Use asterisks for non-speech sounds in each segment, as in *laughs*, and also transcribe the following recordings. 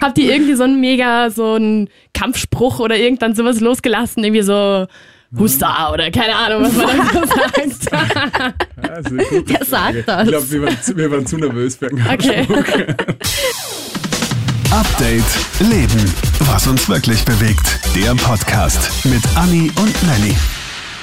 Habt ihr irgendwie so einen mega, so einen Kampfspruch oder irgendwann sowas losgelassen? Irgendwie so Husta oder keine Ahnung, was man da so sagt. Also, Der sagt das. Ich glaube, wir, waren zu- wir waren zu nervös für einen Okay. *laughs* Update Leben. Was uns wirklich bewegt. Der Podcast mit Anni und Nelly.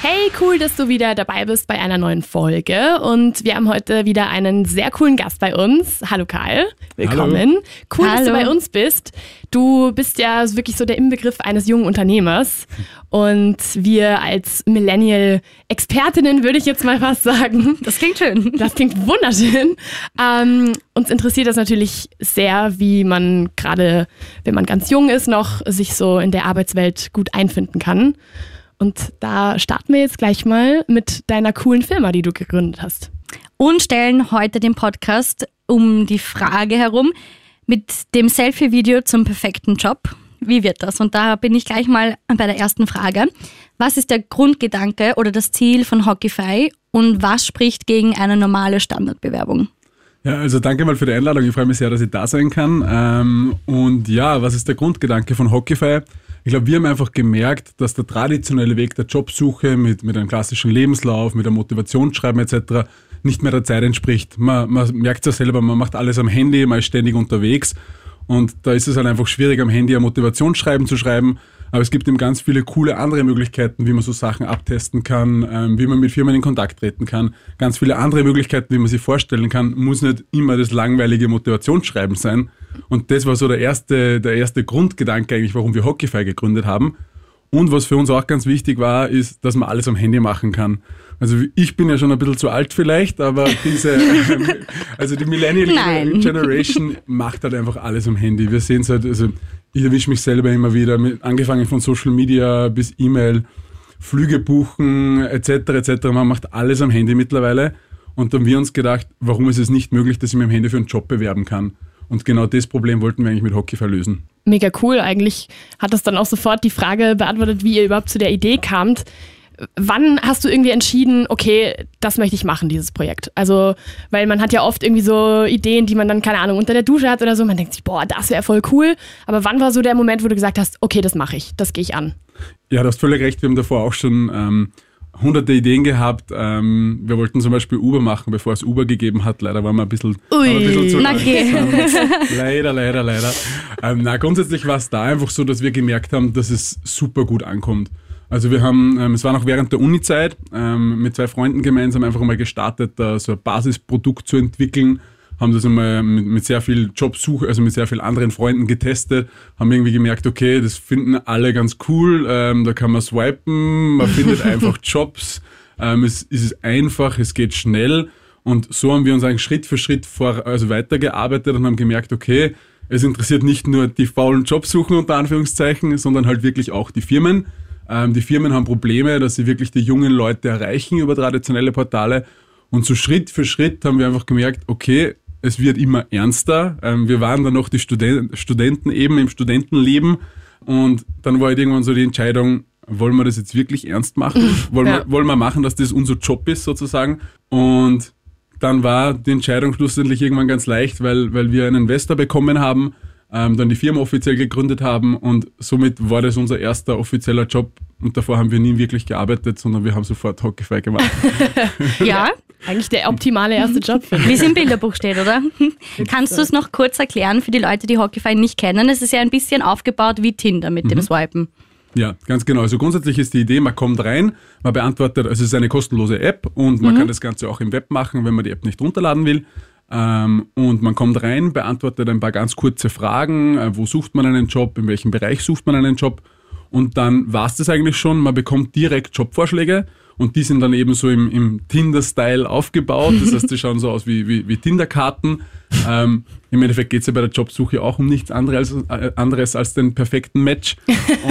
Hey, cool, dass du wieder dabei bist bei einer neuen Folge. Und wir haben heute wieder einen sehr coolen Gast bei uns. Hallo Karl, willkommen. Cool, dass du Hallo. bei uns bist. Du bist ja wirklich so der Inbegriff eines jungen Unternehmers. Und wir als Millennial-Expertinnen, würde ich jetzt mal fast sagen, Das klingt schön. das klingt wunderschön. Ähm, uns interessiert das natürlich sehr, wie man gerade, wenn man ganz jung ist, noch sich so in der Arbeitswelt gut einfinden kann. Und da starten wir jetzt gleich mal mit deiner coolen Firma, die du gegründet hast. Und stellen heute den Podcast um die Frage herum mit dem Selfie-Video zum perfekten Job. Wie wird das? Und da bin ich gleich mal bei der ersten Frage. Was ist der Grundgedanke oder das Ziel von Hockeyfy und was spricht gegen eine normale Standardbewerbung? Ja, also danke mal für die Einladung. Ich freue mich sehr, dass ich da sein kann. Ähm, und ja, was ist der Grundgedanke von Hockeyfy? Ich glaube, wir haben einfach gemerkt, dass der traditionelle Weg der Jobsuche mit, mit einem klassischen Lebenslauf, mit einem Motivationsschreiben etc. nicht mehr der Zeit entspricht. Man, man merkt es ja selber, man macht alles am Handy, man ist ständig unterwegs. Und da ist es halt einfach schwierig, am Handy ein Motivationsschreiben zu schreiben. Aber es gibt eben ganz viele coole andere Möglichkeiten, wie man so Sachen abtesten kann, ähm, wie man mit Firmen in Kontakt treten kann. Ganz viele andere Möglichkeiten, wie man sich vorstellen kann. Muss nicht immer das langweilige Motivationsschreiben sein. Und das war so der erste, der erste Grundgedanke eigentlich, warum wir Hockeyfy gegründet haben. Und was für uns auch ganz wichtig war, ist, dass man alles am Handy machen kann. Also ich bin ja schon ein bisschen zu alt vielleicht, aber *laughs* diese, ähm, also die Millennial Nein. Generation macht halt einfach alles am Handy. Wir sehen es halt, also ich erwische mich selber immer wieder, mit, angefangen von Social Media bis E-Mail, Flüge buchen etc. etc. Man macht alles am Handy mittlerweile. Und dann haben wir uns gedacht, warum ist es nicht möglich, dass ich mich am Handy für einen Job bewerben kann? Und genau das Problem wollten wir eigentlich mit Hockeyfy lösen. Mega cool. Eigentlich hat das dann auch sofort die Frage beantwortet, wie ihr überhaupt zu der Idee kamt. Wann hast du irgendwie entschieden, okay, das möchte ich machen, dieses Projekt? Also, weil man hat ja oft irgendwie so Ideen, die man dann, keine Ahnung, unter der Dusche hat oder so. Man denkt sich, boah, das wäre voll cool. Aber wann war so der Moment, wo du gesagt hast, okay, das mache ich, das gehe ich an? Ja, du hast völlig recht. Wir haben davor auch schon ähm, hunderte Ideen gehabt. Ähm, wir wollten zum Beispiel Uber machen, bevor es Uber gegeben hat. Leider waren wir ein bisschen, Ui, ein bisschen zu geh. *laughs* Leider, leider, leider. Ähm, na, grundsätzlich war es da einfach so, dass wir gemerkt haben, dass es super gut ankommt. Also wir haben, ähm, es war noch während der Uni-Zeit, ähm, mit zwei Freunden gemeinsam einfach mal gestartet, da so ein Basisprodukt zu entwickeln, haben das einmal mit, mit sehr viel Jobsuche, also mit sehr vielen anderen Freunden getestet, haben irgendwie gemerkt, okay, das finden alle ganz cool, ähm, da kann man swipen, man findet *laughs* einfach Jobs, ähm, es, es ist einfach, es geht schnell und so haben wir uns eigentlich Schritt für Schritt vor, also weitergearbeitet und haben gemerkt, okay, es interessiert nicht nur die faulen Jobsuchen unter Anführungszeichen, sondern halt wirklich auch die Firmen. Ähm, die Firmen haben Probleme, dass sie wirklich die jungen Leute erreichen über traditionelle Portale. Und so Schritt für Schritt haben wir einfach gemerkt, okay, es wird immer ernster. Ähm, wir waren dann noch die Studen Studenten eben im Studentenleben. Und dann war halt irgendwann so die Entscheidung, wollen wir das jetzt wirklich ernst machen? *laughs* Wollen, Ja. wir, wollen wir machen, dass das unser Job ist sozusagen? Und dann war die Entscheidung schlussendlich irgendwann ganz leicht, weil, weil wir einen Investor bekommen haben, ähm, dann die Firma offiziell gegründet haben und somit war das unser erster offizieller Job und davor haben wir nie wirklich gearbeitet, sondern wir haben sofort Hockeyfy gemacht. *laughs* *laughs* Ja, Eigentlich der optimale erste Job für wie es im Bilderbuch steht, oder? Kannst du es noch kurz erklären für die Leute, die Hockeyfy nicht kennen? Es ist ja ein bisschen aufgebaut wie Tinder mit dem Swipen. Ja, ganz genau. Also grundsätzlich ist die Idee, man kommt rein, man beantwortet, also es ist eine kostenlose App und man kann das Ganze auch im Web machen, wenn man die App nicht runterladen will. Ähm, und man kommt rein, beantwortet ein paar ganz kurze Fragen, äh, wo sucht man einen Job, in welchem Bereich sucht man einen Job. Und dann war's das eigentlich schon, man bekommt direkt Jobvorschläge und die sind dann eben so im, im Tinder-Style aufgebaut. Das heißt, die *laughs* schauen so aus wie, wie, wie Tinder-Karten. Ähm, Im Endeffekt geht's ja bei der Jobsuche auch um nichts anderes, äh, anderes als den perfekten Match.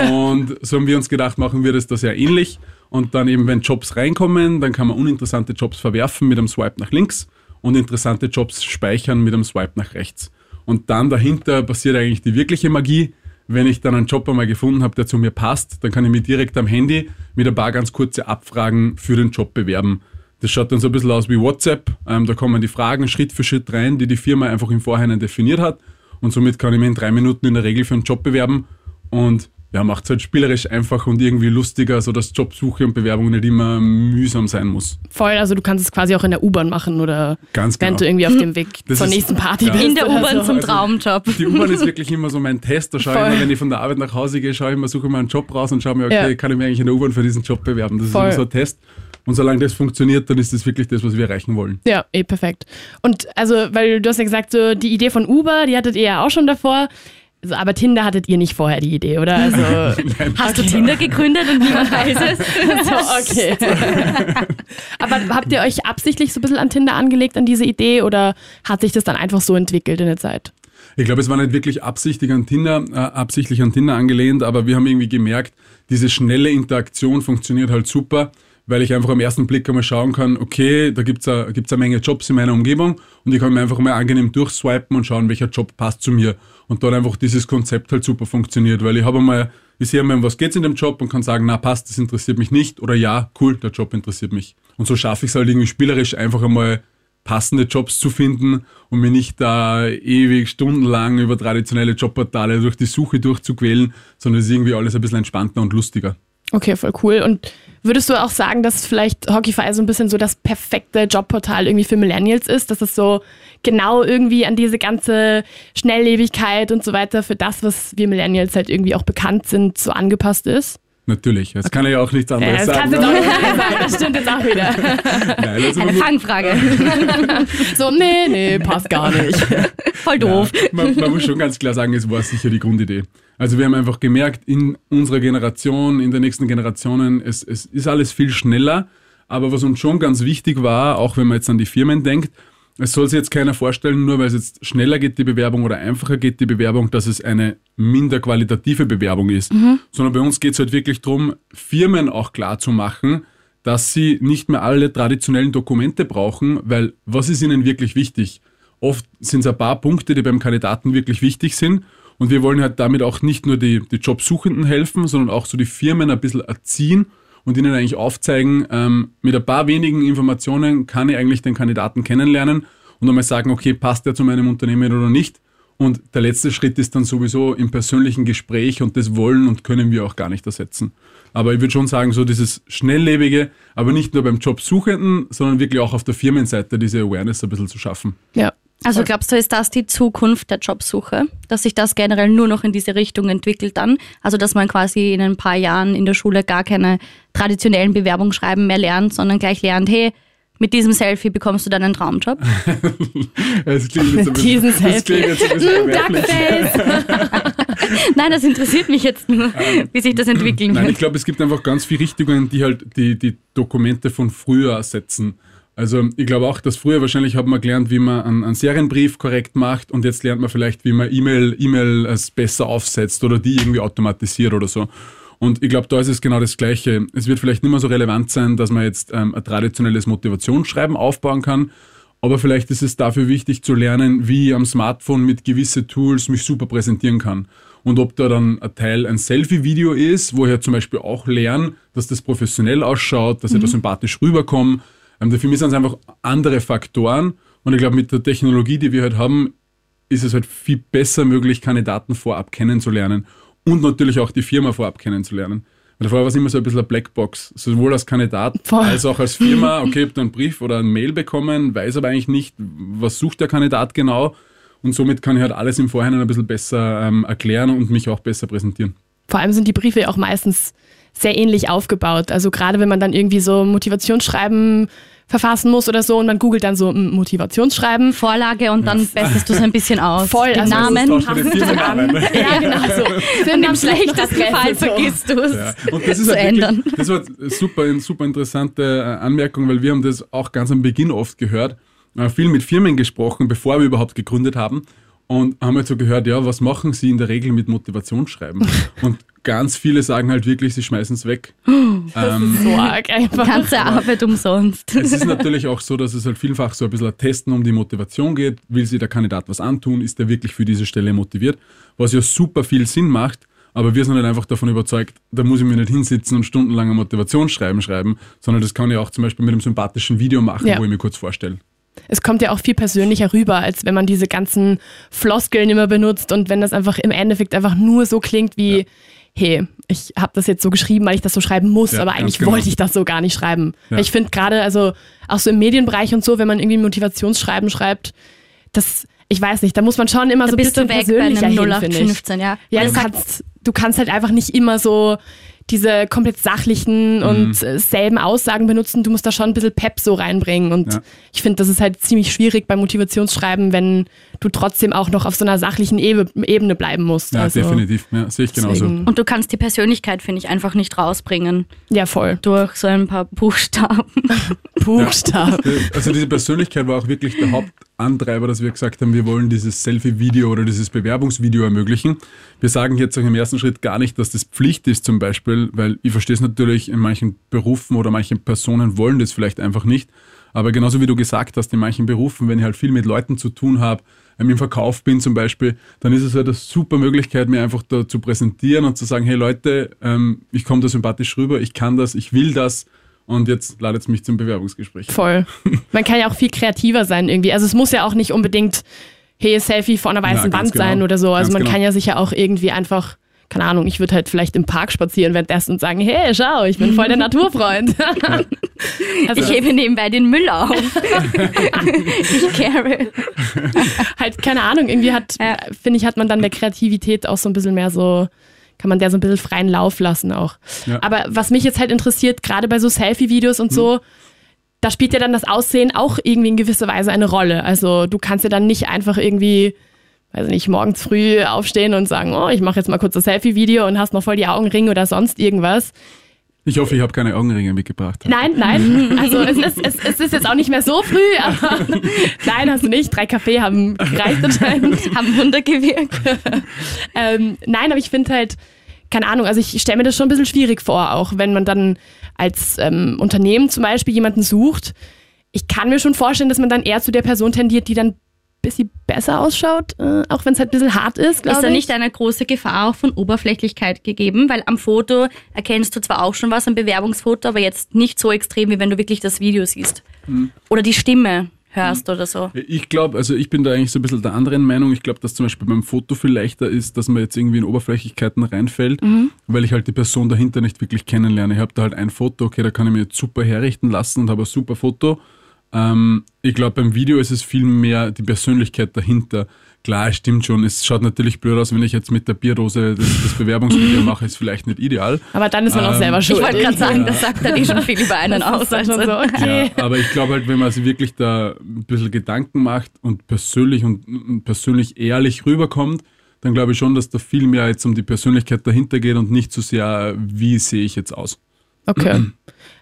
Und so haben wir uns gedacht, machen wir das da sehr ähnlich. Und dann eben, wenn Jobs reinkommen, dann kann man uninteressante Jobs verwerfen mit einem Swipe nach links und interessante Jobs speichern mit einem Swipe nach rechts. Und dann dahinter passiert eigentlich die wirkliche Magie. Wenn ich dann einen Job einmal gefunden habe, der zu mir passt, dann kann ich mich direkt am Handy mit ein paar ganz kurze Abfragen für den Job bewerben. Das schaut dann so ein bisschen aus wie WhatsApp. Ähm, da kommen die Fragen Schritt für Schritt rein, die die Firma einfach im Vorhinein definiert hat. und somit kann ich mich in drei Minuten in der Regel für einen Job bewerben und ja, macht es halt spielerisch einfach und irgendwie lustiger, so dass Jobsuche und Bewerbung nicht immer mühsam sein muss. Voll, also du kannst es quasi auch in der U-Bahn machen oder Ganz genau. du irgendwie auf dem Weg Das zur ist- nächsten Party ja. bist. In der U-Bahn so. zum Also- Traumjob. Die U-Bahn ist wirklich immer so mein Test. Da schaue ich immer, wenn ich von der Arbeit nach Hause gehe, schaue ich immer, suche ich mal einen Job raus und schaue mir, okay, Ja. kann ich mich eigentlich in der U-Bahn für diesen Job bewerben? Das Voll. ist immer so ein Test. Und solange das funktioniert, dann ist das wirklich das, was wir erreichen wollen. Ja, eh perfekt. Und also, weil du hast ja gesagt, so die Idee von Uber, die hattet ihr ja auch schon davor. Also, aber Tinder hattet ihr nicht vorher die Idee, oder? Also, *laughs* Hast du Tinder gegründet und niemand weiß es? *laughs* so, okay. *laughs* aber habt ihr euch absichtlich so ein bisschen an Tinder angelegt, an diese Idee, oder hat sich das dann einfach so entwickelt in der Zeit? Ich glaube, es war nicht wirklich absichtlich an Tinder, äh, absichtlich an Tinder angelehnt, aber wir haben irgendwie gemerkt, diese schnelle Interaktion funktioniert halt super, weil ich einfach am ersten Blick einmal schauen kann, okay, da gibt's es gibt's eine Menge Jobs in meiner Umgebung und ich kann mir einfach mal angenehm durchswipen und schauen, welcher Job passt zu mir. Und dort einfach dieses Konzept halt super funktioniert, weil ich habe einmal, ich sehe einmal, was geht's in dem Job und kann sagen, na passt, das interessiert mich nicht oder ja, cool, der Job interessiert mich. Und so schaffe ich es halt irgendwie spielerisch einfach einmal passende Jobs zu finden und mir nicht da ewig stundenlang über traditionelle Jobportale durch die Suche durchzuquälen, sondern es ist irgendwie alles ein bisschen entspannter und lustiger. Okay, voll cool. Und würdest du auch sagen, dass vielleicht Hockeyfy so ein bisschen so das perfekte Jobportal irgendwie für Millennials ist, dass es so genau irgendwie an diese ganze Schnelllebigkeit und so weiter für das, was wir Millennials halt irgendwie auch bekannt sind, so angepasst ist? Natürlich, das kann ich ja auch nichts Ja, anderes das kannst du sagen. doch nicht *laughs* sagen, das stimmt jetzt auch wieder. Nein, also Eine Fangfrage. So, nee, nee, passt gar nicht. Voll *laughs* doof. man, man muss schon ganz klar sagen, es war sicher die Grundidee. Also wir haben einfach gemerkt, in unserer Generation, in den nächsten Generationen, es, es ist alles viel schneller. Aber was uns schon ganz wichtig war, auch wenn man jetzt an die Firmen denkt, es soll sich jetzt keiner vorstellen, nur weil es jetzt schneller geht, die Bewerbung oder einfacher geht, die Bewerbung, dass es eine minder qualitative Bewerbung ist. Sondern bei uns geht es halt wirklich darum, Firmen auch klar zu machen, dass sie nicht mehr alle traditionellen Dokumente brauchen, weil was ist ihnen wirklich wichtig? Oft sind es ein paar Punkte, die beim Kandidaten wirklich wichtig sind. Und wir wollen halt damit auch nicht nur die, die Jobsuchenden helfen, sondern auch so die Firmen ein bisschen erziehen und ihnen eigentlich aufzeigen, ähm, mit ein paar wenigen Informationen kann ich eigentlich den Kandidaten kennenlernen und einmal sagen, okay, passt der zu meinem Unternehmen oder nicht. Und der letzte Schritt ist dann sowieso im persönlichen Gespräch und das wollen und können wir auch gar nicht ersetzen. Aber ich würde schon sagen, so dieses Schnelllebige, aber nicht nur beim Jobsuchenden, sondern wirklich auch auf der Firmenseite diese Awareness ein bisschen zu schaffen. Ja. Also glaubst du, ist das die Zukunft der Jobsuche? Dass sich das generell nur noch in diese Richtung entwickelt dann? Also dass man quasi in ein paar Jahren in der Schule gar keine traditionellen Bewerbungsschreiben mehr lernt, sondern gleich lernt, hey, mit diesem Selfie bekommst du dann einen Traumjob? *laughs* Es klingt jetzt ein Mit diesem bisschen, das klingt jetzt ein bisschen verwerflich. *laughs* Nein, das interessiert mich jetzt nur, wie sich das entwickeln Nein, ich wird. glaube, es gibt einfach ganz viele Richtungen, die halt die, die Dokumente von früher ersetzen. Also ich glaube auch, dass früher wahrscheinlich hat man gelernt, wie man einen, einen Serienbrief korrekt macht und jetzt lernt man vielleicht, wie man E-Mail E-Mail besser aufsetzt oder die irgendwie automatisiert oder so. Und ich glaube, da ist es genau das Gleiche. Es wird vielleicht nicht mehr so relevant sein, dass man jetzt ähm, ein traditionelles Motivationsschreiben aufbauen kann, aber vielleicht ist es dafür wichtig zu lernen, wie ich am Smartphone mit gewisse Tools mich super präsentieren kann. Und ob da dann ein Teil ein Selfie-Video ist, wo ich ja zum Beispiel auch lerne, dass das professionell ausschaut, dass ich da sympathisch rüberkomme. Ähm, dafür sind es einfach andere Faktoren. Und ich glaube, mit der Technologie, die wir halt haben, ist es halt viel besser möglich, Kandidaten vorab kennenzulernen und natürlich auch die Firma vorab kennenzulernen. Weil vorher war es immer so ein bisschen eine Blackbox, sowohl als Kandidat Voll. als auch als Firma. Okay, ich habe einen Brief oder ein Mail bekommen, weiß aber eigentlich nicht, was sucht der Kandidat genau. Und somit kann ich halt alles im Vorhinein ein bisschen besser ähm, erklären und mich auch besser präsentieren. Vor allem sind die Briefe ja auch meistens sehr ähnlich aufgebaut. Also gerade wenn man dann irgendwie so Motivationsschreiben verfassen muss oder so und man googelt dann so mm, Motivationsschreiben. Vorlage und dann bestest du es ein bisschen aus. Voll, Den also Namen. Firmennamen. *laughs* Ja, genau so. Für Und den im schlechtesten Fall so. vergisst du es. Ja. Und das ist zu halt ändern. wirklich, das war super, eine super interessante äh, Anmerkung, weil wir haben das auch ganz am Beginn oft gehört, äh, viel mit Firmen gesprochen, bevor wir überhaupt gegründet haben und haben halt so gehört, ja, was machen sie in der Regel mit Motivationsschreiben? *laughs* und ganz viele sagen halt wirklich, sie schmeißen es weg. *gasps* ähm, So arg einfach. Ganze Arbeit umsonst. es ist natürlich auch so, dass es halt vielfach so ein bisschen ein Testen um die Motivation geht. Will sich der Kandidat was antun? Ist er wirklich für diese Stelle motiviert? Was ja super viel Sinn macht. Aber wir sind halt einfach davon überzeugt, da muss ich mir nicht hinsitzen und stundenlang ein Motivationsschreiben schreiben, sondern das kann ich auch zum Beispiel mit einem sympathischen Video machen, Ja. wo ich mir kurz vorstelle. es kommt ja auch viel persönlicher rüber, als wenn man diese ganzen Floskeln immer benutzt und wenn das einfach im Endeffekt einfach nur so klingt wie, hey, ich habe das jetzt so geschrieben, weil ich das so schreiben muss, Ja, aber eigentlich genau. wollte ich das so gar nicht schreiben. Ja. Ich finde gerade, also auch so im Medienbereich und so, wenn man irgendwie ein Motivationsschreiben schreibt, das, ich weiß nicht, da muss man schon immer Da so ein bist du bisschen persönlicher hin, finde ich. 0815, ja. Ja, du kannst, du kannst halt einfach nicht immer so diese komplett sachlichen und äh, selben Aussagen benutzen. Du musst da schon ein bisschen Pep so reinbringen. Und Ja. ich finde, das ist halt ziemlich schwierig beim Motivationsschreiben, wenn du trotzdem auch noch auf so einer sachlichen Ebe- Ebene bleiben musst. Ja, also, definitiv. Ja, sehe ich genauso. deswegen- Und du kannst die Persönlichkeit, finde ich, einfach nicht rausbringen Ja, voll. durch so ein paar Buchstaben. *laughs* Buchstaben. Also diese Persönlichkeit war auch wirklich der Hauptantreiber, dass wir gesagt haben, wir wollen dieses Selfie-Video oder dieses Bewerbungsvideo ermöglichen. Wir sagen jetzt auch im ersten Schritt gar nicht, dass das Pflicht ist zum Beispiel, weil ich verstehe es natürlich, in manchen Berufen oder manche Personen wollen das vielleicht einfach nicht. Aber genauso wie du gesagt hast, in manchen Berufen, wenn ich halt viel mit Leuten zu tun habe, im Verkauf bin zum Beispiel, dann ist es halt eine super Möglichkeit, mir einfach da zu präsentieren und zu sagen, hey Leute, ähm, ich komme da sympathisch rüber, ich kann das, ich will das und jetzt ladet mich zum Bewerbungsgespräch. Voll. *laughs* Man kann ja auch viel kreativer sein irgendwie. Also es muss ja auch nicht unbedingt, hey, Selfie vor einer weißen Ja, Wand sein genau. oder so. Also Ganz man genau. kann ja sicher auch irgendwie einfach, keine Ahnung, ich würde halt vielleicht im Park spazieren währenddessen und sagen, hey, schau, ich bin voll der *laughs* Naturfreund. *laughs* also Ich hebe nebenbei den Müll auf. *laughs* ich carry. halt, keine Ahnung, irgendwie hat, Ja. finde ich, hat man dann der Kreativität auch so ein bisschen mehr so, kann man der so ein bisschen freien Lauf lassen auch. Ja. Aber was mich jetzt halt interessiert, gerade bei so Selfie-Videos und so, da spielt ja dann das Aussehen auch irgendwie in gewisser Weise eine Rolle. Also du kannst ja dann nicht einfach irgendwie, weiß nicht, morgens früh aufstehen und sagen, oh, ich mache jetzt mal kurz das Selfie-Video und hast noch voll die Augenringe oder sonst irgendwas. Ich hoffe, ich habe keine Augenringe mitgebracht. Nein, nein. *laughs* Also es ist, es, es ist jetzt auch nicht mehr so früh, aber *laughs* nein, hast du nicht. Drei Kaffee haben gereicht anscheinend. *laughs* Haben Wunder gewirkt. Ähm, nein, aber ich finde halt, keine Ahnung, also ich stelle mir das schon ein bisschen schwierig vor, auch wenn man dann als ähm, Unternehmen zum Beispiel jemanden sucht. Ich kann mir schon vorstellen, dass man dann eher zu der Person tendiert, die dann ein bisschen besser ausschaut, äh, auch wenn es halt ein bisschen hart ist, Ist glaube da ich. nicht eine große Gefahr auch von Oberflächlichkeit gegeben? Weil am Foto erkennst du zwar auch schon was, am Bewerbungsfoto, aber jetzt nicht so extrem, wie wenn du wirklich das Video siehst. Oder die Stimme hörst oder so. Ich glaube, also ich bin da eigentlich so ein bisschen der anderen Meinung. Ich glaube, dass zum Beispiel beim Foto viel leichter ist, dass man jetzt irgendwie in Oberflächlichkeiten reinfällt, weil ich halt die Person dahinter nicht wirklich kennenlerne. Ich habe da halt ein Foto, okay, da kann ich mir jetzt super herrichten lassen und habe ein super Foto. Ähm, ich glaube, beim Video ist es viel mehr die Persönlichkeit dahinter. Klar, es stimmt schon. Es schaut natürlich blöd aus, wenn ich jetzt mit der Bierdose das, das Bewerbungsvideo mache, ist vielleicht nicht ideal. aber dann ist man auch Ähm, selber Ich schuld. wollte gerade sagen, Ja. das sagt dann eh schon viel über einen aus. Also. so, okay. Ja, aber ich glaube halt, wenn man sich wirklich da ein bisschen Gedanken macht und persönlich und, und persönlich ehrlich rüberkommt, dann glaube ich schon, dass da viel mehr jetzt um die Persönlichkeit dahinter geht und nicht so sehr, wie sehe ich jetzt aus. Okay. *clears throat*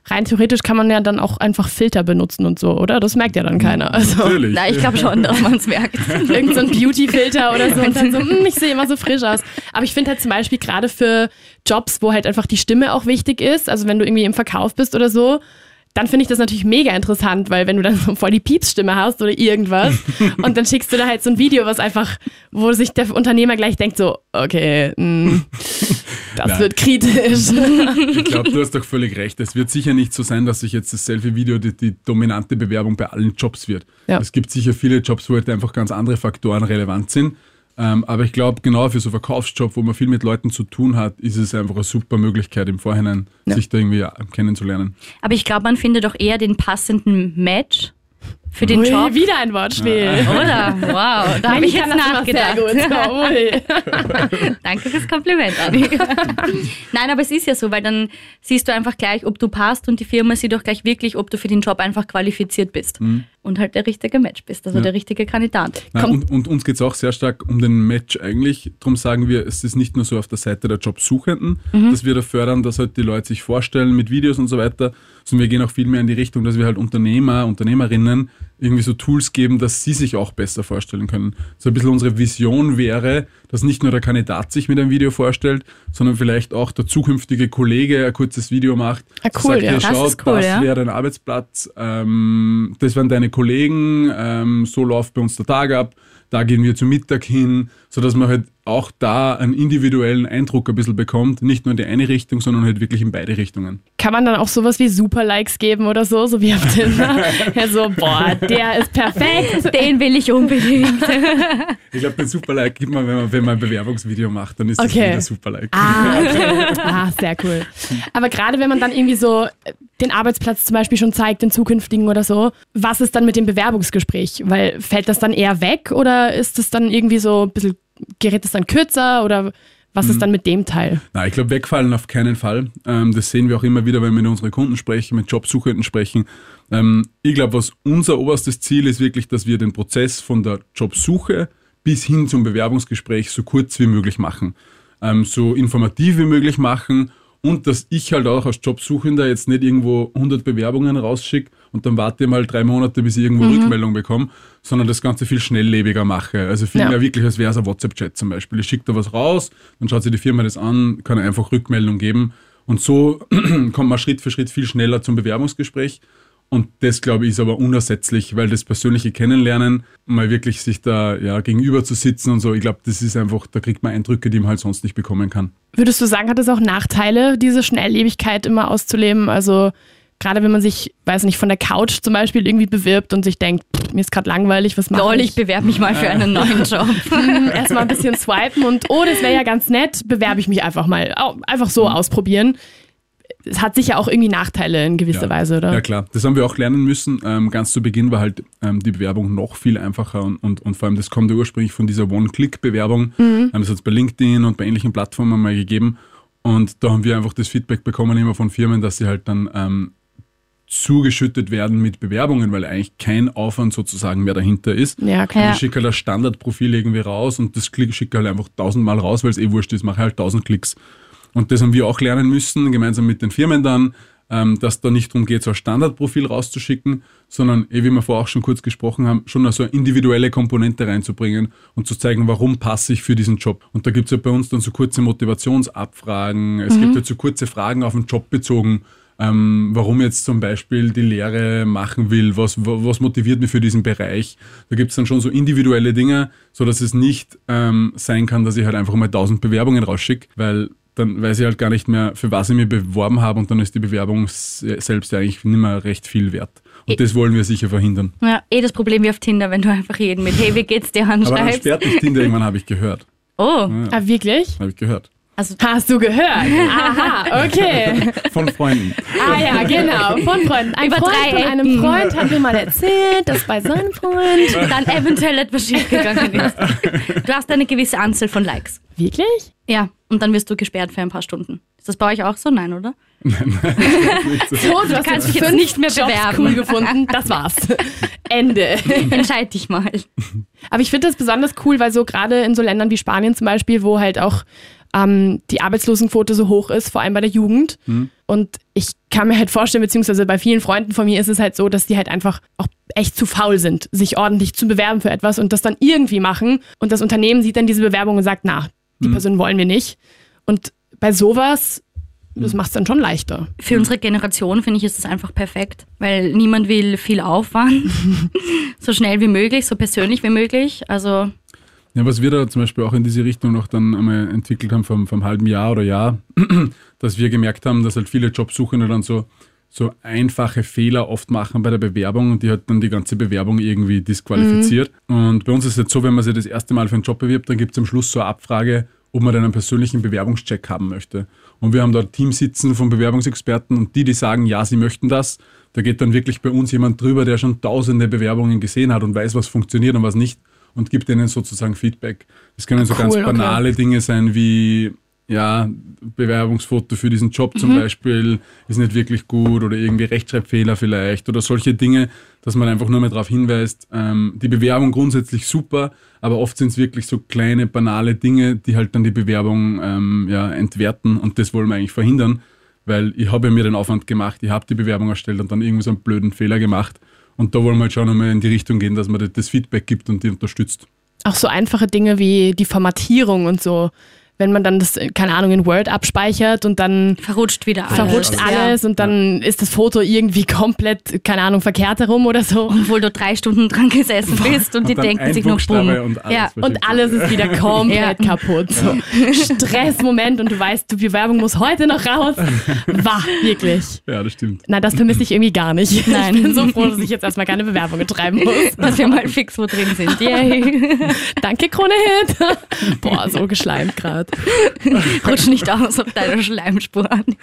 Rein theoretisch kann man ja dann auch einfach Filter benutzen und so, oder? Das merkt ja dann keiner. Also Natürlich. Na, ich glaube schon, dass man es merkt. *laughs* irgend so ein Beauty-Filter oder so und dann so, "Hm, ich sehe immer so frisch aus. Aber ich finde halt zum Beispiel gerade für Jobs, wo halt einfach die Stimme auch wichtig ist, also wenn du irgendwie im Verkauf bist oder so, dann finde ich das natürlich mega interessant, weil wenn du dann so voll die Piepsstimme hast oder irgendwas *laughs* und dann schickst du da halt so ein Video, was einfach, wo sich der Unternehmer gleich denkt so, okay, mh, das Nein. wird kritisch. Ich glaube, du hast doch völlig recht. Es wird sicher nicht so sein, dass sich jetzt das Selfie-Video die, die dominante Bewerbung bei allen Jobs wird. Ja. Es gibt sicher viele Jobs, wo halt einfach ganz andere Faktoren relevant sind. Ähm, aber ich glaube, genau für so einen Verkaufsjob, wo man viel mit Leuten zu tun hat, ist es einfach eine super Möglichkeit im Vorhinein, sich da irgendwie ja, kennenzulernen. Aber ich glaube, man findet doch eher den passenden Match für den Ui, Job. wieder ein Wortspiel. Oder? Wow, da *laughs* habe ich jetzt nachgedacht. Sehr gut. *laughs* Ui. *laughs* Danke fürs Kompliment, Anni. Nein, aber es ist ja so, weil dann siehst du einfach gleich, ob du passt und die Firma sieht auch gleich wirklich, ob du für den Job einfach qualifiziert bist und halt der richtige Match bist, also Ja. der richtige Kandidat. Nein, und, und uns geht es auch sehr stark um den Match eigentlich. Darum sagen wir, es ist nicht nur so auf der Seite der Jobsuchenden, dass wir da fördern, dass halt die Leute sich vorstellen mit Videos und so weiter, sondern wir gehen auch viel mehr in die Richtung, dass wir halt Unternehmer, Unternehmerinnen irgendwie so Tools geben, dass sie sich auch besser vorstellen können. So ein bisschen unsere Vision wäre, dass nicht nur der Kandidat sich mit einem Video vorstellt, sondern vielleicht auch der zukünftige Kollege ein kurzes Video macht. Ah, cool, sagt, ja. hey, Das schau, ist cool, das ja. wäre dein Arbeitsplatz, ähm, das wären deine Kollegen, ähm, so läuft bei uns der Tag ab, da gehen wir zum Mittag hin, sodass man halt auch da einen individuellen Eindruck ein bisschen bekommt, nicht nur in die eine Richtung, sondern halt wirklich in beide Richtungen. Kann man dann auch sowas wie Super-Likes geben oder so, so wie auf Tinder? *laughs* ja, so, boah, der ist perfekt. Den will ich unbedingt. *laughs* Ich glaube, den Super-Like gibt man wenn, man, wenn man ein Bewerbungsvideo macht, dann ist das Okay. wieder Super-Like. Ah, okay. *laughs* ah, sehr cool. Aber gerade wenn man dann irgendwie so den Arbeitsplatz zum Beispiel schon zeigt, den zukünftigen oder so, was ist dann mit dem Bewerbungsgespräch? Weil fällt das dann eher weg oder ist es dann irgendwie so ein bisschen, gerät es dann kürzer oder was ist dann mit dem Teil? Na, ich glaube, wegfallen auf keinen Fall. Ähm, das sehen wir auch immer wieder, wenn wir mit unseren Kunden sprechen, mit Jobsuchenden sprechen. Ähm, ich glaube, was unser oberstes Ziel ist wirklich, dass wir den Prozess von der Jobsuche bis hin zum Bewerbungsgespräch so kurz wie möglich machen, ähm, so informativ wie möglich machen und dass ich halt auch als Jobsuchender jetzt nicht irgendwo 100 Bewerbungen rausschicke und dann warte ich mal drei Monate, bis ich irgendwo Rückmeldung bekomme, sondern das Ganze viel schnelllebiger mache. Also viel Ja. mehr wirklich, als wäre es ein WhatsApp-Chat zum Beispiel. Ich schicke da was raus, dann schaut sich die Firma das an, kann einfach Rückmeldung geben und so *clears throat* kommt man Schritt für Schritt viel schneller zum Bewerbungsgespräch. Und das, glaube ich, ist aber unersetzlich, weil das persönliche Kennenlernen, mal wirklich sich da ja, gegenüber zu sitzen und so, ich glaube, das ist einfach, da kriegt man Eindrücke, die man halt sonst nicht bekommen kann. Würdest du sagen, hat es auch Nachteile, diese Schnelllebigkeit immer auszuleben? Also gerade wenn man sich, weiß nicht, von der Couch zum Beispiel irgendwie bewirbt und sich denkt, pff, mir ist gerade langweilig, was mache Lol, ich? ich bewerbe mich mal für einen neuen *laughs* Job. *laughs* Erstmal ein bisschen swipen und oh, das wäre ja ganz nett, bewerbe ich mich einfach mal. Einfach so ausprobieren. Es hat sicher auch irgendwie Nachteile in gewisser Ja. Weise, oder? Ja klar, das haben wir auch lernen müssen. Ähm, ganz zu Beginn war halt ähm, die Bewerbung noch viel einfacher und, und, und vor allem das kommt ja ursprünglich von dieser One-Click-Bewerbung. Ähm, das hat es bei LinkedIn und bei ähnlichen Plattformen mal gegeben. Und da haben wir einfach das Feedback bekommen immer von Firmen, dass sie halt dann ähm, zugeschüttet werden mit Bewerbungen, weil eigentlich kein Aufwand sozusagen mehr dahinter ist. Ja, klar. Ja. Ich schicke halt das Standardprofil irgendwie raus und das schicke halt einfach tausendmal raus, weil es eh wurscht ist, mache halt tausend Klicks. Und das haben wir auch lernen müssen, gemeinsam mit den Firmen dann, ähm, dass da nicht darum geht, so ein Standardprofil rauszuschicken, sondern, eh wie wir vorher auch schon kurz gesprochen haben, schon so eine individuelle Komponente reinzubringen und zu zeigen, warum passe ich für diesen Job. Und da gibt es ja bei uns dann so kurze Motivationsabfragen, es gibt halt so kurze Fragen auf den Job bezogen, ähm, warum jetzt zum Beispiel die Lehre machen will, was, wa- was motiviert mich für diesen Bereich. Da gibt es dann schon so individuelle Dinge, so dass es nicht ähm, sein kann, dass ich halt einfach mal tausend Bewerbungen rausschicke, weil dann weiß ich halt gar nicht mehr, für was ich mich beworben habe und dann ist die Bewerbung selbst ja eigentlich nicht mehr recht viel wert. Und das wollen wir sicher verhindern. Ja, eh das Problem wie auf Tinder, wenn du einfach jeden mit Hey, wie geht's dir Aber dann anschreibst. sperrt mich Tinder *laughs* irgendwann, habe ich gehört. Oh, Ah, wirklich? Habe ich gehört. Also Hast du gehört? Aha, okay. Von Freunden. Ah ja, genau, von Freunden. Ein Über Freund drei von einem Ecken. Freund hat mir mal erzählt, dass bei seinem Freund... dann eventuell etwas schiefgegangen ist. Du hast eine gewisse Anzahl von Likes. Wirklich? Ja, und dann wirst du gesperrt für ein paar Stunden. Ist das bei euch auch so? Nein, oder? Nicht so. So, du hast kannst jetzt dich jetzt fünf nicht mehr Jobs bewerben. cool gefunden. Das war's. Ende. Entscheid dich mal. Aber ich finde das besonders cool, weil so gerade in so Ländern wie Spanien zum Beispiel, wo halt auch ähm, die Arbeitslosenquote so hoch ist, vor allem bei der Jugend. Und ich kann mir halt vorstellen, beziehungsweise bei vielen Freunden von mir ist es halt so, dass die halt einfach auch echt zu faul sind, sich ordentlich zu bewerben für etwas und das dann irgendwie machen. Und das Unternehmen sieht dann diese Bewerbung und sagt, na, die Person wollen wir nicht. Und bei sowas, das macht es dann schon leichter. Für unsere Generation finde ich, ist das einfach perfekt, weil niemand will viel Aufwand. *laughs* so schnell wie möglich, so persönlich wie möglich. Also, Ja, was wir da zum Beispiel auch in diese Richtung noch dann einmal entwickelt haben vom, vom halben Jahr oder Jahr, *clears throat* dass wir gemerkt haben, dass halt viele Jobsuchende dann so, so einfache Fehler oft machen bei der Bewerbung und die hat dann die ganze Bewerbung irgendwie disqualifiziert. Und bei uns ist es jetzt so, wenn man sich das erste Mal für einen Job bewirbt, dann gibt es am Schluss so eine Abfrage, ob man dann einen persönlichen Bewerbungscheck haben möchte. Und wir haben da ein Team sitzen von Bewerbungsexperten und die, die sagen, ja, sie möchten das, da geht dann wirklich bei uns jemand drüber, der schon tausende Bewerbungen gesehen hat und weiß, was funktioniert und was nicht und gibt ihnen sozusagen Feedback. Das können so Cool, ganz okay. banale Dinge sein wie, ja, Bewerbungsfoto für diesen Job zum Beispiel ist nicht wirklich gut oder irgendwie Rechtschreibfehler vielleicht oder solche Dinge, dass man einfach nur mal darauf hinweist, ähm, die Bewerbung grundsätzlich super, aber oft sind es wirklich so kleine, banale Dinge, die halt dann die Bewerbung ähm, ja, entwerten und das wollen wir eigentlich verhindern, weil ich habe ja mir den Aufwand gemacht, ich habe die Bewerbung erstellt und dann irgendwie so einen blöden Fehler gemacht und da wollen wir halt schon einmal in die Richtung gehen, dass man das- das Feedback gibt und die unterstützt. Auch so einfache Dinge wie die Formatierung und so. Wenn man dann das, keine Ahnung, in Word abspeichert und dann Verrutscht wieder alles. verrutscht alles und dann ist das Foto irgendwie komplett, keine Ahnung, verkehrt herum oder so. Obwohl du drei Stunden dran gesessen bist und, die dann denken sich noch bumm. und alles ja. Und alles ist wieder *laughs* komplett kaputt. So. Stressmoment und du weißt, die Bewerbung muss heute noch raus. War wirklich. Ja, das stimmt. Na, das vermisse ich irgendwie gar nicht. Nein. Ich bin so froh, dass ich jetzt erstmal keine Bewerbungen schreiben muss. *laughs* Dass wir mal fix wo drin sind. Yay. *laughs* Danke, Krone Hit. Boah, so geschleimt gerade. *laughs* Rutsch nicht aus auf deiner Schleimspur an. *laughs*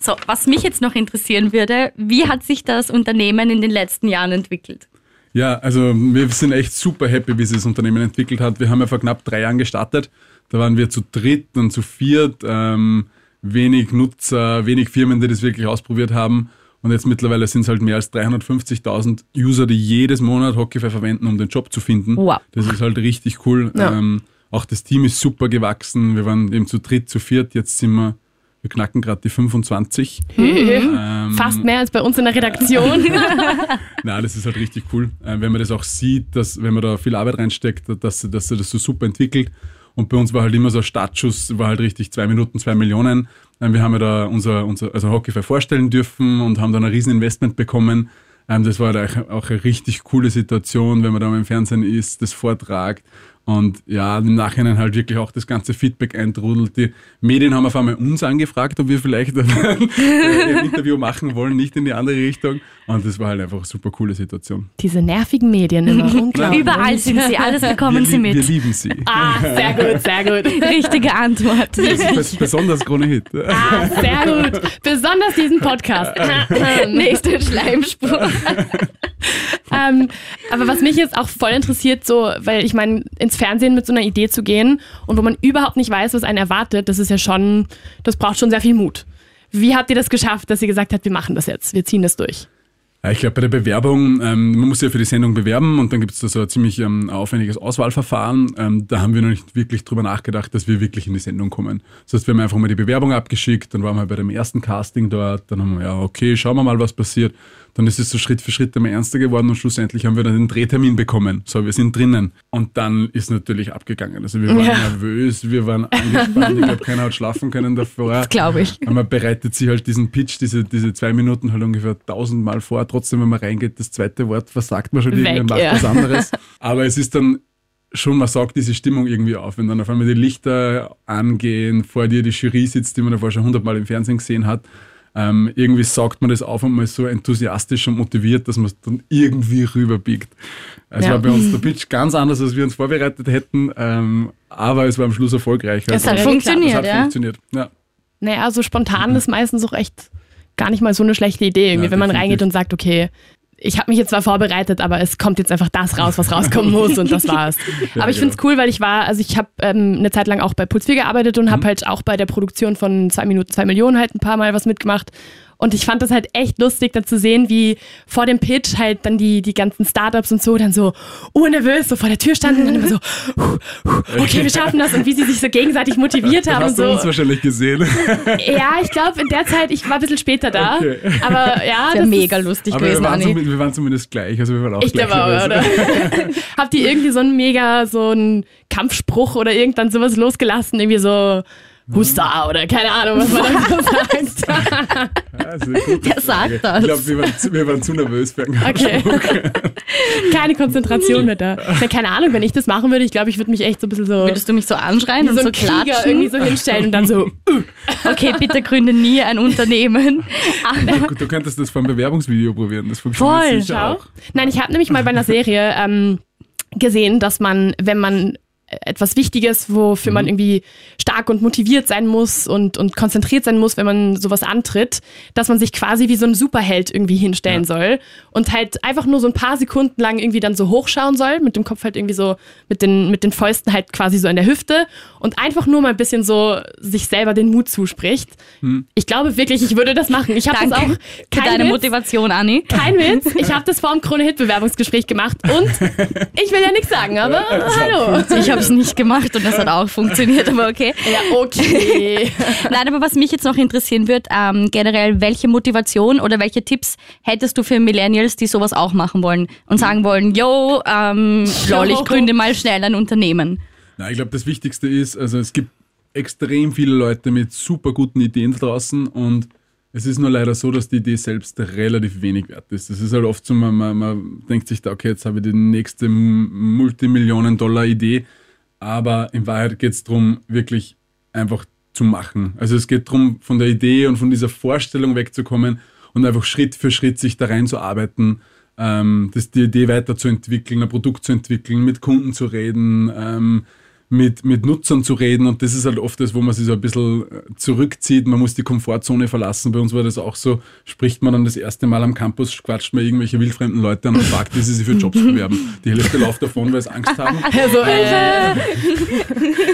So, was mich jetzt noch interessieren würde, wie hat sich das Unternehmen in den letzten Jahren entwickelt? Ja, also wir sind echt super happy, wie sich das Unternehmen entwickelt hat. Wir haben ja vor knapp drei Jahren gestartet. Da waren wir zu dritt und zu viert. Ähm, wenig Nutzer, wenig Firmen, die das wirklich ausprobiert haben. Und jetzt mittlerweile sind es halt mehr als 350.000 User, die jedes Monat Hockeyfair verwenden, um den Job zu finden. Wow. Das ist halt richtig cool. Ja. Ähm, auch das Team ist super gewachsen. Wir waren eben zu dritt, zu viert. Jetzt sind wir, wir knacken gerade die 25. Ähm, Fast mehr als bei uns in der Redaktion. *laughs* na, das ist halt richtig cool, äh, wenn man das auch sieht, dass wenn man da viel Arbeit reinsteckt, dass, dass sich das so super entwickelt. Und bei uns war halt immer so ein Startschuss, war halt richtig zwei Minuten, zwei Millionen. Ähm, Wir haben ja da unser, unser also Hockeyfair vorstellen dürfen und haben dann ein riesen Investment bekommen. Ähm, Das war halt auch eine richtig coole Situation, wenn man da im Fernsehen ist, das vortragt. Und ja, im Nachhinein halt wirklich auch das ganze Feedback eintrudelt. Die Medien haben auf einmal uns angefragt, ob wir vielleicht *laughs* ein Interview machen wollen, nicht in die andere Richtung. Und das war halt einfach eine super coole Situation. Diese nervigen Medien immer. *laughs* Unglaublich. Überall sind sie, alles bekommen wir, sie lieb- wir mit. lieben sie. Ah, sehr gut, sehr gut. Richtige Antwort. Bes- Besonders Krone Hit. Ah, sehr gut. Besonders diesen Podcast. *laughs* Nächste Schleimspur. *laughs* ähm, aber was mich jetzt auch voll interessiert, so, weil ich meine, ins Fernsehen mit so einer Idee zu gehen und wo man überhaupt nicht weiß, was einen erwartet, das ist ja schon, das braucht schon sehr viel Mut. Wie habt ihr das geschafft, dass ihr gesagt habt, wir machen das jetzt, wir ziehen das durch? Ich glaube, bei der Bewerbung, ähm, man muss ja für die Sendung bewerben und dann gibt es da so ein ziemlich ähm, aufwendiges Auswahlverfahren. Ähm, da haben wir noch nicht wirklich drüber nachgedacht, dass wir wirklich in die Sendung kommen. Das heißt, wir haben einfach mal die Bewerbung abgeschickt, dann waren wir bei dem ersten Casting dort, dann haben wir, ja, okay, schauen wir mal, was passiert. Dann ist es so Schritt für Schritt immer ernster geworden und schlussendlich haben wir dann den Drehtermin bekommen. So, wir sind drinnen. Und dann ist natürlich abgegangen. Also wir waren Ja. nervös, wir waren angespannt, ich glaube, keiner hat schlafen können davor. Glaube ich. Und man bereitet sich halt diesen Pitch, diese, diese zwei Minuten halt ungefähr tausendmal vor. Trotzdem, wenn man reingeht, das zweite Wort versagt man schon Weg, irgendwie und macht ja. was anderes. *laughs* Aber es ist dann schon, man saugt diese Stimmung irgendwie auf. Wenn dann auf einmal die Lichter angehen, vor dir die Jury sitzt, die man davor schon hundertmal im Fernsehen gesehen hat, ähm, irgendwie saugt man das auf und man ist so enthusiastisch und motiviert, dass man es dann irgendwie rüberbiegt. Es Ja. war bei uns der Pitch ganz anders, als wir uns vorbereitet hätten, ähm, aber es war am Schluss erfolgreich. Es hat Also, funktioniert, es hat ja? funktioniert. Ja. Naja, so spontan ist meistens auch echt gar nicht mal so eine schlechte Idee, Ja, wenn man definitiv. reingeht und sagt, okay, ich habe mich jetzt zwar vorbereitet, aber es kommt jetzt einfach das raus, was rauskommen muss und das war's. *laughs* Aber ich genau. find's cool, weil ich war, also ich habe ähm, eine Zeit lang auch bei Puls 4 gearbeitet und Mhm. habe halt auch bei der Produktion von 2 Minuten 2 Millionen halt ein paar Mal was mitgemacht. Und ich fand das halt echt lustig, dann zu sehen, wie vor dem Pitch halt dann die, die ganzen Startups und so dann so urnervös so vor der Tür standen und immer so, "Huh, huh, okay, wir schaffen das und wie sie sich so gegenseitig motiviert Das haben und hast du so. uns wahrscheinlich gesehen. Ja, ich glaube, in der Zeit, ich war ein bisschen später da. Okay. Aber ja, Sehr das mega lustig Aber wir gewesen, waren, Anni. zumindest, wir waren zumindest gleich. Also wir waren auch Ich gleich glaube auch, oder? *laughs* Habt ihr irgendwie so einen mega, so einen Kampfspruch oder irgendwann sowas losgelassen? Irgendwie so Husta oder keine Ahnung, was man dann so *laughs* sagt. Ja, Wer sagt das? Ich glaube, wir, waren zu- wir waren zu nervös für einen Okay. *laughs* keine Konzentration mehr da. Na, keine Ahnung, wenn ich das machen würde, ich glaube, ich würde mich echt so ein bisschen so, Würdest du mich so anschreien und so so Krieger klatschen? irgendwie so hinstellen und dann so, *laughs* Okay, bitte gründe nie ein Unternehmen. Aber Gut, Du könntest das vom Bewerbungsvideo probieren. Das funktioniert Voll, sicher Schau. auch. Nein, ich habe nämlich mal bei einer Serie ähm, gesehen, dass man, wenn man etwas Wichtiges, wofür man irgendwie stark und motiviert sein muss und, und konzentriert sein muss, wenn man sowas antritt, dass man sich quasi wie so ein Superheld irgendwie hinstellen soll und halt einfach nur so ein paar Sekunden lang irgendwie dann so hochschauen soll, mit dem Kopf halt irgendwie so, mit den, mit den Fäusten halt quasi so in der Hüfte und einfach nur mal ein bisschen so sich selber den Mut zuspricht. Ich glaube wirklich, ich würde das machen. Ich habe das auch kein deine Witz, Motivation, Anni. kein Witz. Ich habe das vor dem Krone-Hit-Bewerbungsgespräch gemacht und *laughs* ich will ja nichts sagen, aber hallo. Ich habe es nicht gemacht und das hat auch funktioniert, aber okay. *laughs* Ja, okay. *laughs* Nein, aber was mich jetzt noch interessieren wird, ähm, generell, welche Motivation oder welche Tipps hättest du für Millennials, die sowas auch machen wollen und sagen wollen, yo, ähm, *laughs* lol, ich gründe mal schnell ein Unternehmen. Na, ich glaube, das Wichtigste ist, also es gibt extrem viele Leute mit super guten Ideen draußen und es ist nur leider so, dass die Idee selbst relativ wenig wert ist. Das ist halt oft so, man, man, man denkt sich da, okay, jetzt habe ich die nächste Multimillionen-Dollar-Idee, aber in Wahrheit geht es darum, wirklich einfach zu machen. Also es geht darum, von der Idee und von dieser Vorstellung wegzukommen und einfach Schritt für Schritt sich da reinzuarbeiten, ähm, die Idee weiterzuentwickeln, ein Produkt zu entwickeln, mit Kunden zu reden, ähm, mit, mit Nutzern zu reden und das ist halt oft das, wo man sich so ein bisschen äh, zurückzieht. Man muss die Komfortzone verlassen. Bei uns war das auch so, spricht man dann das erste Mal am Campus, quatscht man irgendwelche wildfremden Leute an und fragt, wie sie sich für Jobs bewerben. Die Hälfte läuft davon, weil sie Angst haben. *laughs* Also, äh,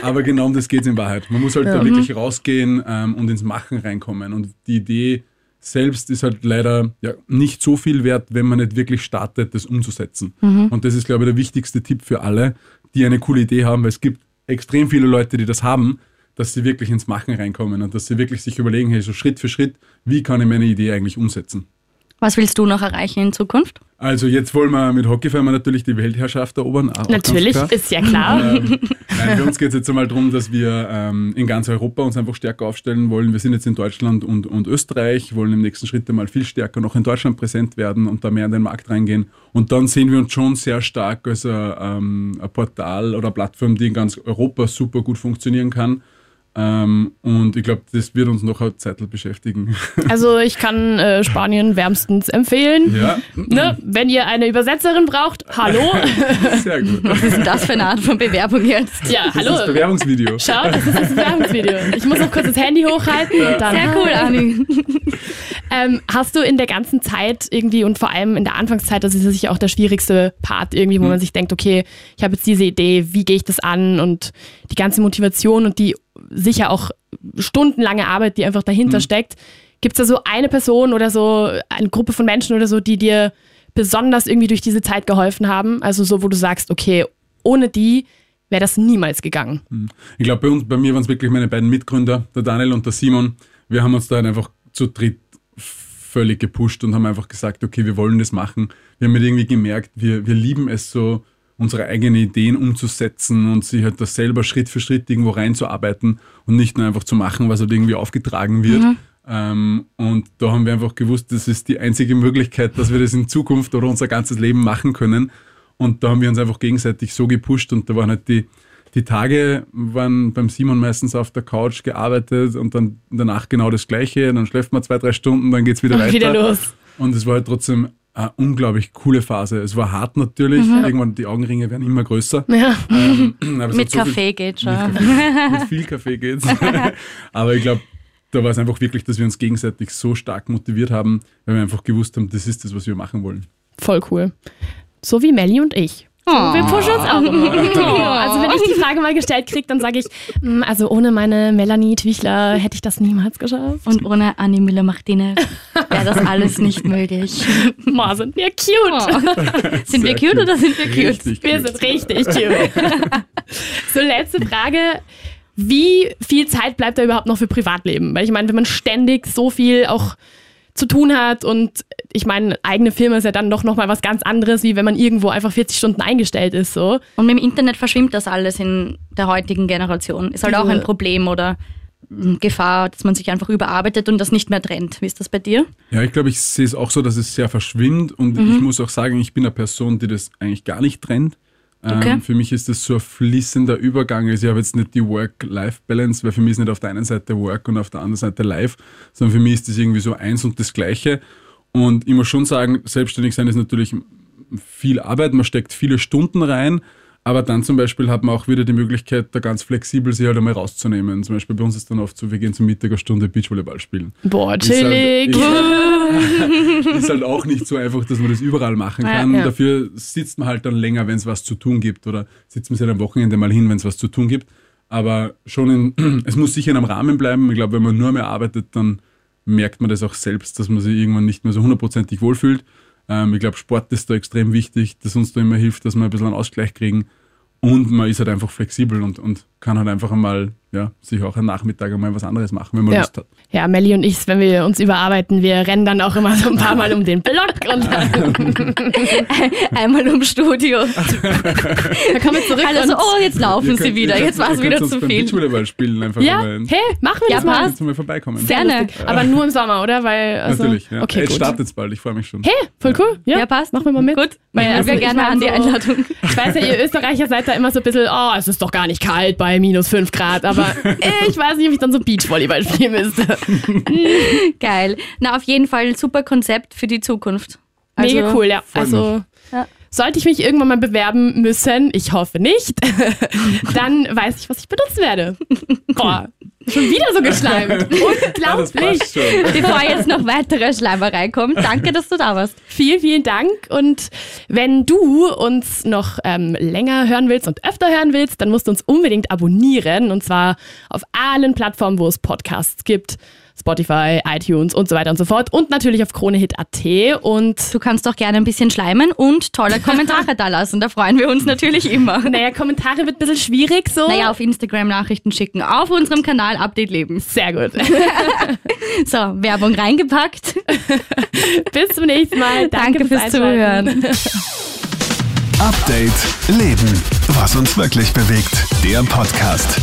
Aber genau um das geht es in Wahrheit. Man muss halt da wirklich rausgehen ähm, und ins Machen reinkommen. Und die Idee selbst ist halt leider ja, nicht so viel wert, wenn man nicht wirklich startet, das umzusetzen. Und das ist, glaube ich, der wichtigste Tipp für alle, die eine coole Idee haben, weil es gibt extrem viele Leute, die das haben, dass sie wirklich ins Machen reinkommen und dass sie wirklich sich überlegen, hey, so Schritt für Schritt, wie kann ich meine Idee eigentlich umsetzen? Was willst du noch erreichen in Zukunft? Also jetzt wollen wir mit Hockeyfirma natürlich die Weltherrschaft erobern. natürlich, ist ja klar. Ähm, nein, für uns geht es jetzt einmal darum, dass wir ähm, in ganz Europa uns einfach stärker aufstellen wollen. Wir sind jetzt in Deutschland und, und Österreich, wollen im nächsten Schritt einmal viel stärker noch in Deutschland präsent werden und da mehr in den Markt reingehen. Und dann sehen wir uns schon sehr stark als ein, ähm, ein Portal oder Plattform, die in ganz Europa super gut funktionieren kann. Ähm, und ich glaube, das wird uns noch eine Zeit beschäftigen. *laughs* Also ich kann äh, Spanien wärmstens empfehlen. ja, Ne? Wenn ihr eine Übersetzerin braucht, hallo. *laughs* sehr gut. Was ist denn das für eine Art von Bewerbung jetzt? Ja, Das ist das hallo. Bewerbungsvideo. Schau, das ist das Bewerbungsvideo. Ich muss noch kurz das Handy hochhalten und dann. Sehr cool, Anni. *laughs* Ähm, hast du in der ganzen Zeit irgendwie und vor allem in der Anfangszeit, das ist sicher auch der schwierigste Part irgendwie, wo man sich denkt, okay, ich habe jetzt diese Idee, wie gehe ich das an und die ganze Motivation und die sicher auch stundenlange Arbeit, die einfach dahinter steckt. Gibt es da so eine Person oder so eine Gruppe von Menschen oder so, die dir besonders irgendwie durch diese Zeit geholfen haben? Also so, wo du sagst, okay, ohne die wäre das niemals gegangen. Ich glaube, bei uns, bei mir waren es wirklich meine beiden Mitgründer, der Daniel und der Simon. Wir haben uns da halt einfach zu dritt völlig gepusht und haben einfach gesagt, okay, wir wollen das machen. Wir haben halt irgendwie gemerkt, wir, wir lieben es so, unsere eigenen Ideen umzusetzen und sich halt das selber Schritt für Schritt irgendwo reinzuarbeiten und nicht nur einfach zu machen, was halt irgendwie aufgetragen wird. Ähm, und da haben wir einfach gewusst, das ist die einzige Möglichkeit, dass wir das in Zukunft oder unser ganzes Leben machen können. Und da haben wir uns einfach gegenseitig so gepusht und da waren halt die, die Tage waren beim Simon meistens auf der Couch gearbeitet und dann danach genau das Gleiche. Dann schläft man zwei, drei Stunden, dann geht's wieder weiter. Wieder los. Und es war halt trotzdem eine unglaublich coole Phase. Es war hart natürlich. Irgendwann die Augenringe werden immer größer. Ja. Ähm, *laughs* es Mit so viel- Kaffee geht schon. mit, Kaffee, mit viel Kaffee geht's. *laughs* Aber ich glaube, da war es einfach wirklich, dass wir uns gegenseitig so stark motiviert haben, weil wir einfach gewusst haben, das ist das, was wir machen wollen. Voll cool. So wie Melli und ich. Oh. Wir pushen uns auch immer. *laughs* Also wenn ich die Frage mal gestellt kriege, dann sage ich, "Mm, also ohne meine Melanie Twichler hätte ich das niemals geschafft. Und ohne Anni Müller-Martinez wäre das alles nicht *laughs* möglich. Ma, sind wir cute. *laughs* Sind wir Sehr cute oder sind wir cute? Richtig Wir cute. sind richtig cute. so, letzte Frage. Wie viel Zeit bleibt da überhaupt noch für Privatleben? Weil ich meine, wenn man ständig so viel auch zu tun hat und ich meine, eigene Firma ist ja dann doch nochmal was ganz anderes, wie wenn man irgendwo einfach 40 Stunden eingestellt ist, so. Und mit dem Internet verschwimmt das alles in der heutigen Generation. Ist halt auch ein Problem oder mm, Gefahr, dass man sich einfach überarbeitet und das nicht mehr trennt. Wie ist das bei dir? Ja, ich glaube, ich sehe es auch so, dass es sehr verschwimmt und Mhm. ich muss auch sagen, ich bin eine Person, die das eigentlich gar nicht trennt. Ähm, Okay. Für mich ist das so ein fließender Übergang. Also ich habe jetzt nicht die Work-Life-Balance, weil für mich ist nicht auf der einen Seite Work und auf der anderen Seite Life, sondern für mich ist das irgendwie so eins und das Gleiche. Und ich muss schon sagen, selbstständig sein ist natürlich viel Arbeit, man steckt viele Stunden rein, aber dann zum Beispiel hat man auch wieder die Möglichkeit, da ganz flexibel sich halt einmal rauszunehmen. Zum Beispiel bei uns ist dann oft so, wir gehen zur Mittag eine Stunde Beachvolleyball spielen. Boah, Ist halt- chillig. ist- *laughs* ist halt auch nicht so einfach, dass man das überall machen kann. Ja, ja. Dafür sitzt man halt dann länger, wenn es was zu tun gibt. Oder sitzt man sich halt am Wochenende mal hin, wenn es was zu tun gibt. Aber schon in, *clears throat* es muss sicher in einem Rahmen bleiben. Ich glaube, wenn man nur mehr arbeitet, dann merkt man das auch selbst, dass man sich irgendwann nicht mehr so hundertprozentig wohlfühlt. Ähm, ich glaube, Sport ist da extrem wichtig, dass uns da immer hilft, dass wir ein bisschen einen Ausgleich kriegen. Und man ist halt einfach flexibel und, und kann halt einfach einmal ja, sich auch am Nachmittag einmal was anderes machen, wenn man Ja. Lust hat. Ja, Melli und ich, wenn wir uns überarbeiten, wir rennen dann auch immer so ein paar Mal um den Block und dann, *laughs* Einmal ums Studio. dann kommen wir zurück Also, und oh, jetzt laufen Ihr sie könnt- wieder. Jetzt könnt- war es wieder könnt zu beim viel. Beachvolleyball spielen einfach ja, mal. hey, machen wir Ja, das mal. mal vorbeikommen. Gerne. Aber nur im Sommer, oder? Weil, also, Natürlich, ja. Okay, Jetzt gut. startet's bald, ich freue mich schon. Hey, voll cool. Ja, Ja, passt. Machen wir mal mit. Gut. Weil, Ja, also, wir ich gerne an die so- Einladung. Ich weiß ja, ihr Österreicher seid da immer so ein bisschen, oh, es ist doch gar nicht kalt bei minus 5 Grad, aber äh, ich weiß nicht, ob ich dann so Beachvolleyball spielen müsste. *laughs* Geil. Na, auf jeden Fall ein super Konzept für die Zukunft. Also, Mega cool, ja. Also, Ja. sollte ich mich irgendwann mal bewerben müssen, ich hoffe nicht, *laughs* dann weiß ich, was ich benutzen werde. *laughs* Boah, schon wieder so geschleimt. *laughs* Ja, Unglaublich. schon. Bevor jetzt noch weitere Schleimerei kommt, danke, dass du da warst. Vielen, vielen Dank. Und wenn du uns noch ähm, länger hören willst und öfter hören willst, dann musst du uns unbedingt abonnieren. Und zwar auf allen Plattformen, wo es Podcasts gibt. Spotify, iTunes und so weiter und so fort. Und natürlich auf KroneHit.at. Und Du kannst auch gerne ein bisschen schleimen und tolle Kommentare *laughs* da lassen. Da freuen wir uns natürlich immer. naja, Kommentare wird ein bisschen schwierig so. Naja, auf Instagram Nachrichten schicken. Auf unserem Kanal Update Leben. Sehr gut. *laughs* So, Werbung reingepackt. *laughs* Bis zum nächsten Mal. Danke, Danke fürs Einschalten. Zuhören. Update Leben. Was uns wirklich bewegt. Der Podcast.